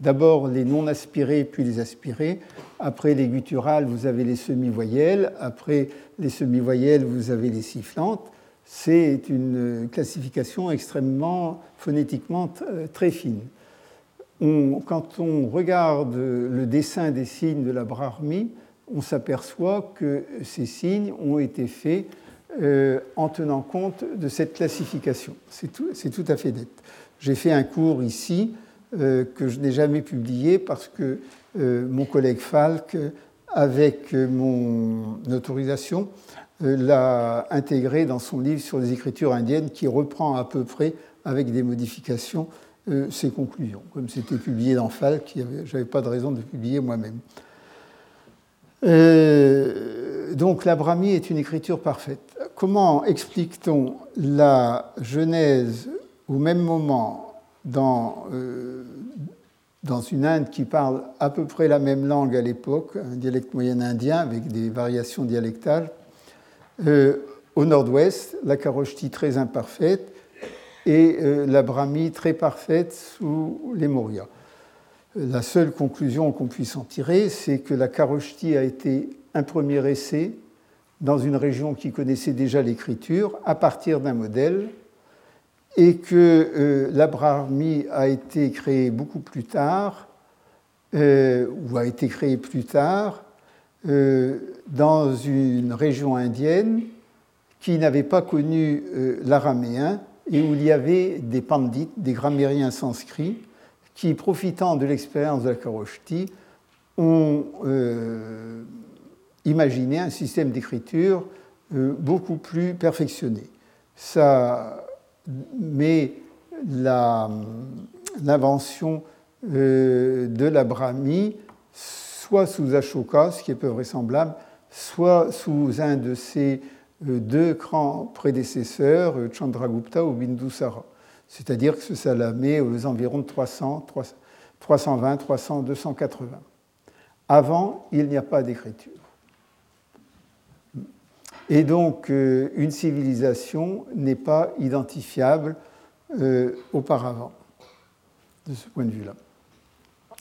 d'abord les non aspirés, puis les aspirés. Après les gutturales, vous avez les semi-voyelles. Après les semi-voyelles, vous avez les sifflantes. C'est une classification extrêmement phonétiquement euh, très fine. Quand on regarde le dessin des signes de la brahmi, on s'aperçoit que ces signes ont été faits euh, en tenant compte de cette classification. C'est tout, à fait net. J'ai fait un cours ici euh, que je n'ai jamais publié parce que euh, mon collègue Falk, avec mon autorisation, l'a intégré dans son livre sur les écritures indiennes qui reprend à peu près, avec des modifications, ses conclusions. Comme c'était publié dans Falk, je n'avais pas de raison de publier moi-même. donc la brahmi est une écriture parfaite comment explique-t-on la Genèse au même moment dans, euh, dans une Inde qui parle à peu près la même langue à l'époque, un dialecte moyen indien avec des variations dialectales, euh, au nord-ouest, la Karoshti très imparfaite et euh, la Brahmi très parfaite sous les Mauryas. La seule conclusion qu'on puisse en tirer, c'est que la Karoshti a été un premier essai dans une région qui connaissait déjà l'écriture à partir d'un modèle et que euh, la Brahmi a été créée beaucoup plus tard, euh, ou a été créée plus tard, euh, dans une région indienne qui n'avait pas connu l'araméen et où il y avait des pandits, des grammairiens sanscrits, qui, profitant de l'expérience de la Karoshti, ont imaginer un système d'écriture euh, beaucoup plus perfectionné. Ça met l'invention euh, de la Brahmi soit sous Ashoka, ce qui est peu vraisemblable, soit sous un de ses euh, deux grands prédécesseurs, Chandragupta ou Bindusara. C'est-à-dire que ça la met aux environs de 300, 320, 300, 280. Avant, il n'y a pas d'écriture. Et donc, euh, une civilisation n'est pas identifiable euh, auparavant, de ce point de vue-là.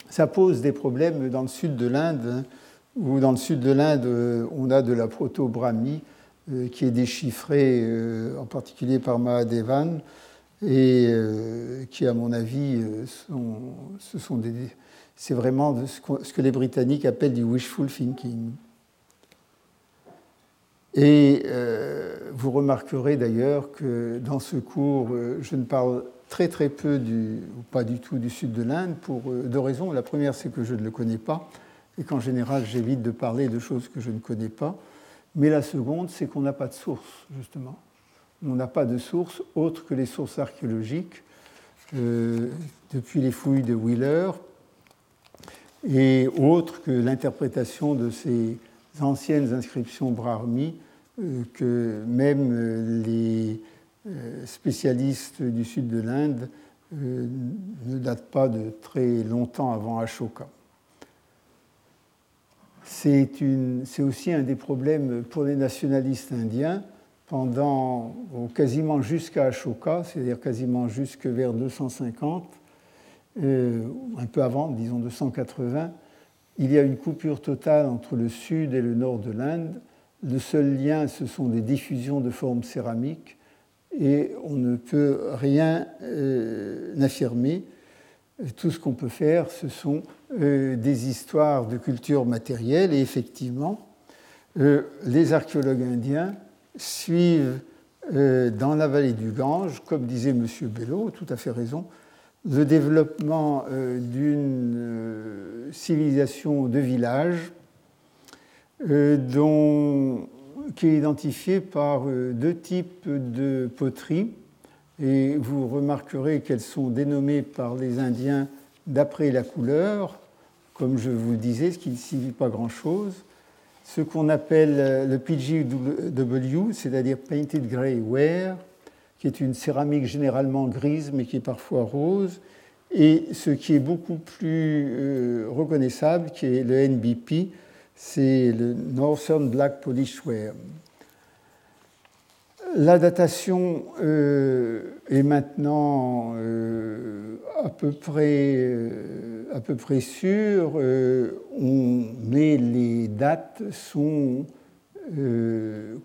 Ça pose des problèmes dans le sud de l'Inde, hein, où dans le sud de l'Inde, euh, on a de la proto-brahmi qui est déchiffrée en particulier par Mahadevan, et qui, à mon avis, ce sont c'est vraiment ce que les Britanniques appellent du wishful thinking. Et euh, vous remarquerez d'ailleurs que dans ce cours, euh, je ne parle très très peu, du, ou pas du tout, du sud de l'Inde pour euh, deux raisons. La première, c'est que je ne le connais pas et qu'en général, j'évite de parler de choses que je ne connais pas. Mais la seconde, c'est qu'on n'a pas de source, justement. On n'a pas de source autre que les sources archéologiques, depuis les fouilles de Wheeler, et autre que l'interprétation de ces anciennes inscriptions brahmi euh, que même euh, les euh, spécialistes du sud de l'Inde ne datent pas de très longtemps avant Ashoka. C'est aussi un des problèmes pour les nationalistes indiens pendant quasiment jusqu'à Ashoka, c'est-à-dire quasiment jusque vers 250, un peu avant, disons 280, il y a une coupure totale entre le sud et le nord de l'Inde. Le seul lien, ce sont des diffusions de formes céramiques et on ne peut rien euh, affirmer. Tout ce qu'on peut faire, ce sont euh, des histoires de culture matérielle et effectivement, euh, les archéologues indiens suivent dans la vallée du Gange, comme disait M. Bello, tout à fait raison, le développement euh, d'une euh, civilisation de village euh, qui est identifiée par deux types de poteries. Et vous remarquerez qu'elles sont dénommées par les Indiens d'après la couleur, comme je vous le disais, ce qui ne signifie pas grand-chose. Ce qu'on appelle le PGW, c'est-à-dire Painted Grey Ware, qui est une céramique généralement grise mais qui est parfois rose, et ce qui est beaucoup plus reconnaissable, qui est le NBP, c'est le Northern Black Polish Ware. La datation euh, est maintenant euh, à, peu près, euh, à peu près sûre, mais les dates sont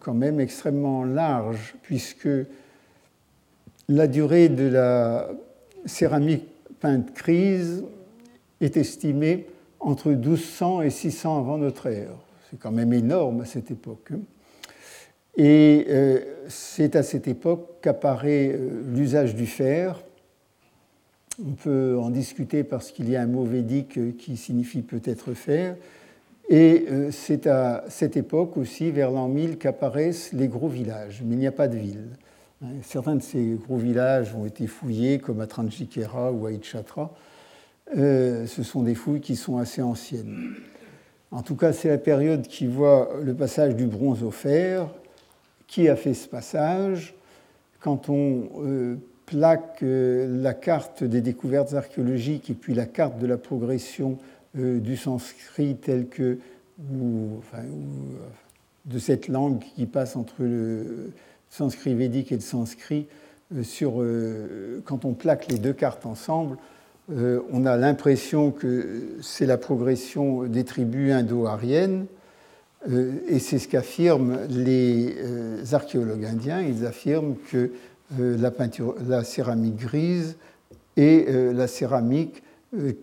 quand même extrêmement larges, puisque la durée de la céramique peinte crise est estimée entre 1200 et 600 avant notre ère. C'est quand même énorme à cette époque. Hein. Et euh, c'est à cette époque qu'apparaît euh, l'usage du fer. On peut en discuter parce qu'il y a un mot védique euh, qui signifie peut-être fer. Et c'est à cette époque aussi, vers l'an 1000, qu'apparaissent les gros villages. Mais il n'y a pas de ville. Hein. Certains de ces gros villages ont été fouillés, comme à Tranjikera ou à Itchatra. ce sont des fouilles qui sont assez anciennes. En tout cas, c'est la période qui voit le passage du bronze au fer, qui a fait ce passage. Quand on euh, plaque euh, la carte des découvertes archéologiques et puis la carte de la progression euh, du sanskrit tel que, de cette langue qui passe entre le sanskrit védique et le sanskrit, sur, quand on plaque les deux cartes ensemble, on a l'impression que c'est la progression des tribus indo-ariennes, et c'est ce qu'affirment les euh, archéologues indiens. Ils affirment que euh, la céramique grise est la céramique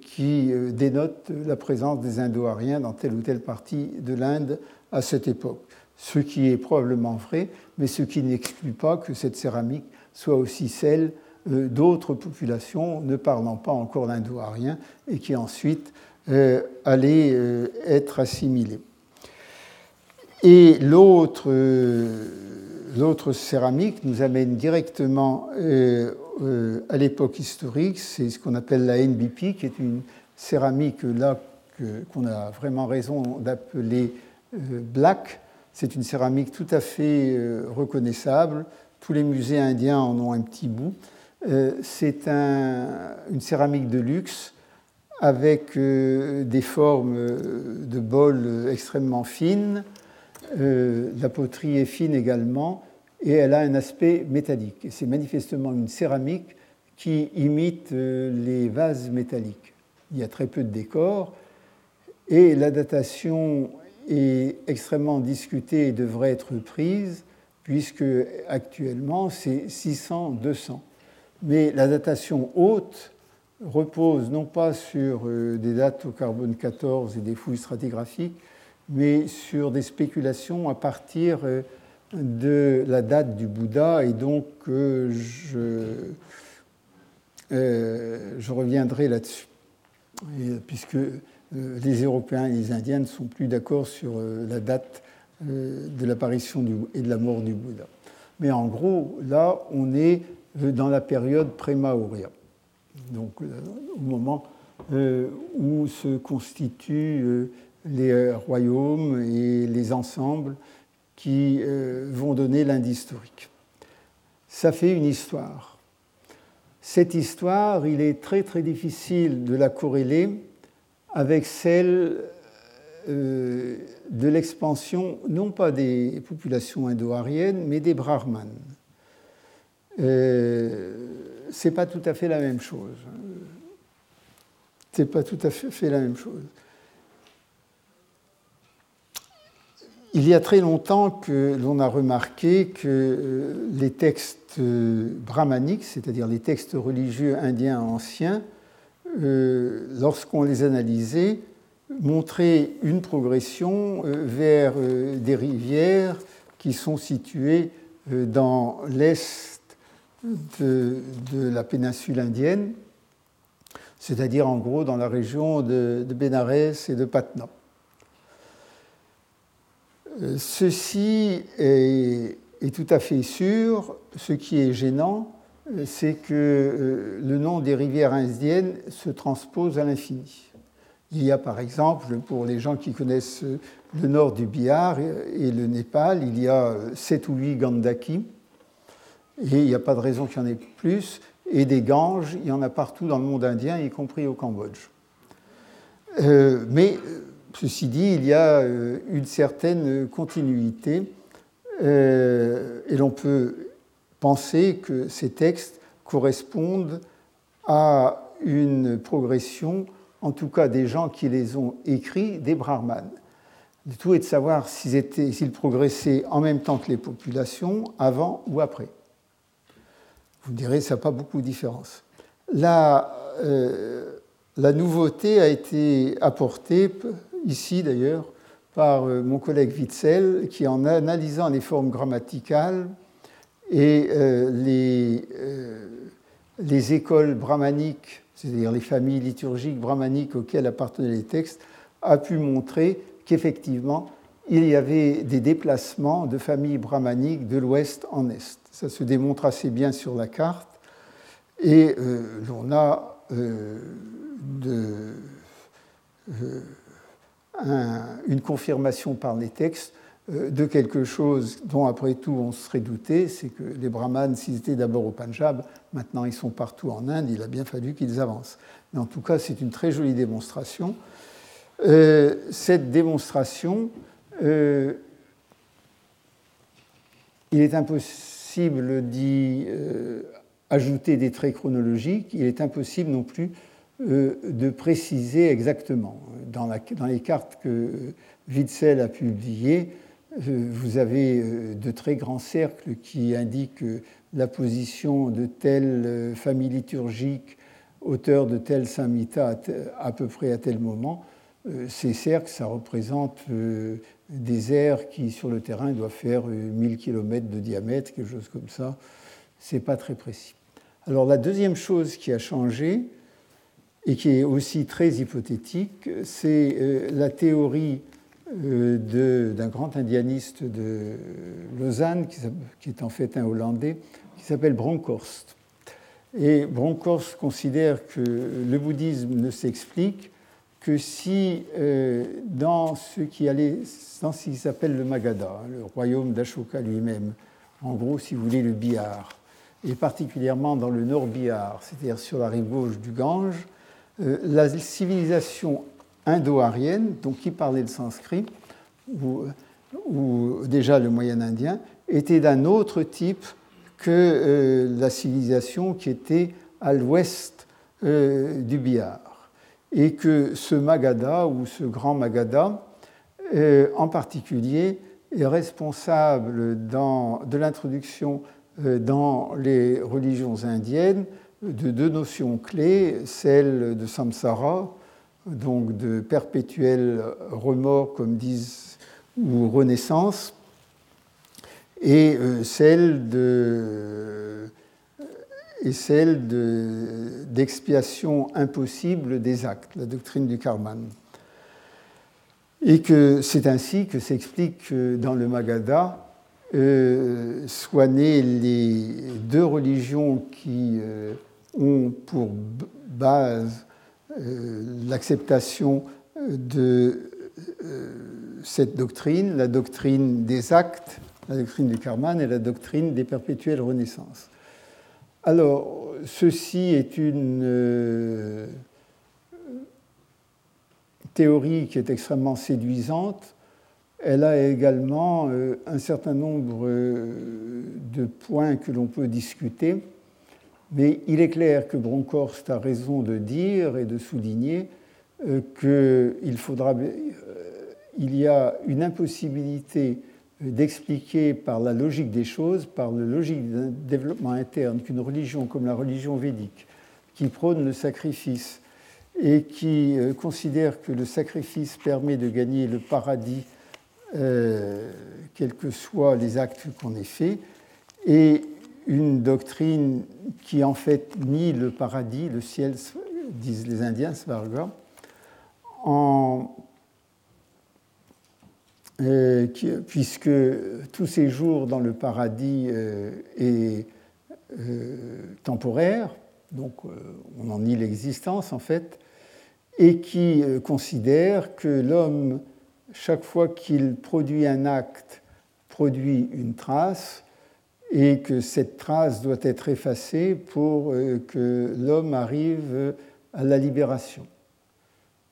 qui dénote la présence des Indo-Ariens dans telle ou telle partie de l'Inde à cette époque. Ce qui est probablement vrai, mais ce qui n'exclut pas que cette céramique soit aussi celle d'autres populations ne parlant pas encore l'indo-arien et qui ensuite allaient être assimilées. Et l'autre, euh, céramique nous amène directement euh, euh, à l'époque historique, c'est ce qu'on appelle la NBP, qui est une céramique là qu'on a vraiment raison d'appeler black. C'est une céramique tout à fait reconnaissable. Tous les musées indiens en ont un petit bout. C'est un, une céramique de luxe avec des formes de bols extrêmement fines, euh, la poterie est fine également et elle a un aspect métallique. c'est manifestement une céramique qui imite euh, les vases métalliques. Il y a très peu de décors et la datation est extrêmement discutée et devrait être prise puisque actuellement c'est 600-200. Mais la datation haute repose non pas sur euh, des dates au carbone 14 et des fouilles stratigraphiques, mais sur des spéculations à partir euh, de la date du Bouddha, et donc euh, je, euh, je reviendrai là-dessus, puisque les Européens et les Indiens ne sont plus d'accord sur la date de l'apparition et de la mort du Bouddha. Mais en gros, là, on est dans la période pré-Maurya, donc au moment où se constitue les euh, royaumes et les ensembles qui euh, vont donner l'Inde historique. Ça fait une histoire. Cette histoire, il est très très difficile de la corréler avec celle euh, de l'expansion, non pas des populations indo-ariennes, mais des brahmanes. Euh, c'est pas tout à fait la même chose. C'est pas tout à fait la même chose. Il y a très longtemps que l'on a remarqué que euh, les textes euh, brahmaniques, c'est-à-dire les textes religieux indiens anciens, euh, lorsqu'on les analysait, montraient une progression vers des rivières qui sont situées dans l'est de, la péninsule indienne, c'est-à-dire en gros dans la région de, de et de Patna. Ceci est, tout à fait sûr. Ce qui est gênant, c'est que euh, le nom des rivières indiennes se transpose à l'infini. Il y a par exemple, pour les gens qui connaissent le nord du Bihar et le Népal, il y a sept ou huit Gandaki, et il n'y a pas de raison qu'il y en ait plus. et des Ganges, il y en a partout dans le monde indien, y compris au Cambodge. Euh, mais ceci dit, il y a une certaine continuité et l'on peut penser que ces textes correspondent à une progression, en tout cas des gens qui les ont écrits, des brahmanes. Le tout est de savoir s'ils progressaient en même temps que les populations, avant ou après. Vous me direz, ça n'a pas beaucoup de différence. La, euh, la nouveauté a été apportée, ici d'ailleurs, par euh, mon collègue Witzel, qui en analysant les formes grammaticales et euh, les, les écoles brahmaniques, c'est-à-dire les familles liturgiques brahmaniques auxquelles appartenaient les textes, a pu montrer qu'effectivement, il y avait des déplacements de familles brahmaniques de l'ouest en est. Ça se démontre assez bien sur la carte. Et euh, l'on a euh, euh, une confirmation par les textes de quelque chose dont, après tout, on serait douté, c'est que les brahmanes, s'ils étaient d'abord au Punjab, maintenant ils sont partout en Inde, il a bien fallu qu'ils avancent. Mais en tout cas, c'est une très jolie démonstration euh, cette démonstration, euh, il est impossible d'y euh, ajouter des traits chronologiques, il est impossible non plus de préciser exactement. Dans, les cartes que Witzel a publiées, vous avez de très grands cercles qui indiquent la position de telle famille liturgique, auteur de tel samhita à peu près à tel moment. Euh, ces cercles, ça représente euh, des aires qui, sur le terrain, doivent faire 1000 euh, km de diamètre, quelque chose comme ça. Ce n'est pas très précis. Alors la deuxième chose qui a changé, et qui est aussi très hypothétique, c'est la théorie d'un grand indianiste de Lausanne, qui est en fait un Hollandais, qui s'appelle Bronkhorst. Et Bronkhorst considère que le bouddhisme ne s'explique que si euh, dans ce qui allait, dans ce qui s'appelle le Magadha, le royaume d'Ashoka lui-même, en gros, si vous voulez, le Bihar, et particulièrement dans le nord Bihar, c'est-à-dire sur la rive gauche du Gange, euh, la civilisation indo-arienne, donc qui parlait le sanskrit, ou, ou déjà le moyen indien, était d'un autre type que euh, la civilisation qui était à l'ouest du Bihar. Et que ce Magadha ou ce grand Magadha, euh, en particulier, est responsable de l'introduction euh, dans les religions indiennes de deux notions clés, celle de samsara, donc de perpétuel remords, comme disent, ou renaissance, et euh, celle de celle d'expiation impossible des actes, la doctrine du karman. Et que c'est ainsi que s'explique dans le Magadha euh, soient nées les deux religions qui euh, ont pour base euh, l'acceptation de cette doctrine, la doctrine des actes, la doctrine du karman et la doctrine des perpétuelles renaissances. Alors, ceci est une euh, théorie qui est extrêmement séduisante. Elle a également euh, un certain nombre euh, de points que l'on peut discuter, mais il est clair que Bronkhorst a raison de dire et de souligner qu'il faudra, il y a une impossibilité d'expliquer par la logique des choses, par la logique d'un développement interne, qu'une religion comme la religion védique, qui prône le sacrifice et qui euh, considère que le sacrifice permet de gagner le paradis, euh, quels que soient les actes qu'on ait faits, et une doctrine qui en fait nie le paradis, le ciel, disent les Indiens, Svarga, en euh, puisque tout séjour dans le paradis euh, est euh, temporaire, donc on en nie l'existence en fait, et qui considère que l'homme, chaque fois qu'il produit un acte, produit une trace, et que cette trace doit être effacée pour euh, que l'homme arrive à la libération.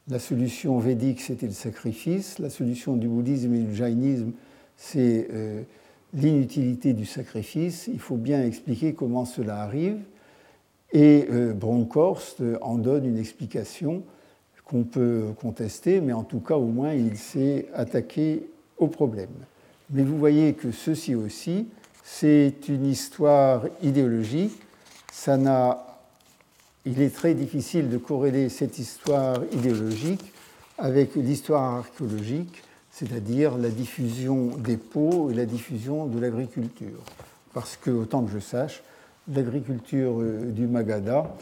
La solution védique, c'était le sacrifice. La solution du bouddhisme et du jainisme, c'est euh, l'inutilité du sacrifice. Il faut bien expliquer comment cela arrive. Et euh, Bronkhorst en donne une explication qu'on peut contester, mais en tout cas, au moins, il s'est attaqué au problème. Mais vous voyez que ceci aussi, c'est une histoire idéologique. Ça n'a il est très difficile de corréler cette histoire idéologique avec l'histoire archéologique, c'est-à-dire la diffusion des peaux et la diffusion de l'agriculture. Parce que, autant que je sache, l'agriculture euh, du Magadha,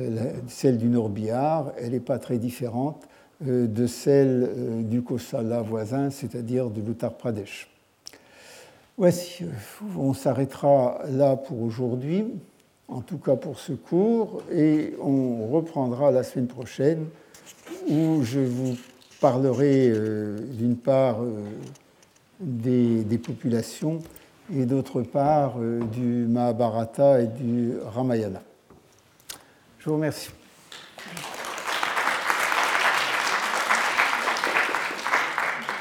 euh, celle du Nord-Bihar, elle n'est pas très différente euh, de celle du Kosala voisin, c'est-à-dire de l'Uttar Pradesh. Voici, on s'arrêtera là pour aujourd'hui en tout cas pour ce cours, et on reprendra la semaine prochaine où je vous parlerai euh, d'une part euh, des, populations et d'autre part euh, du Mahabharata et du Ramayana. Je vous remercie.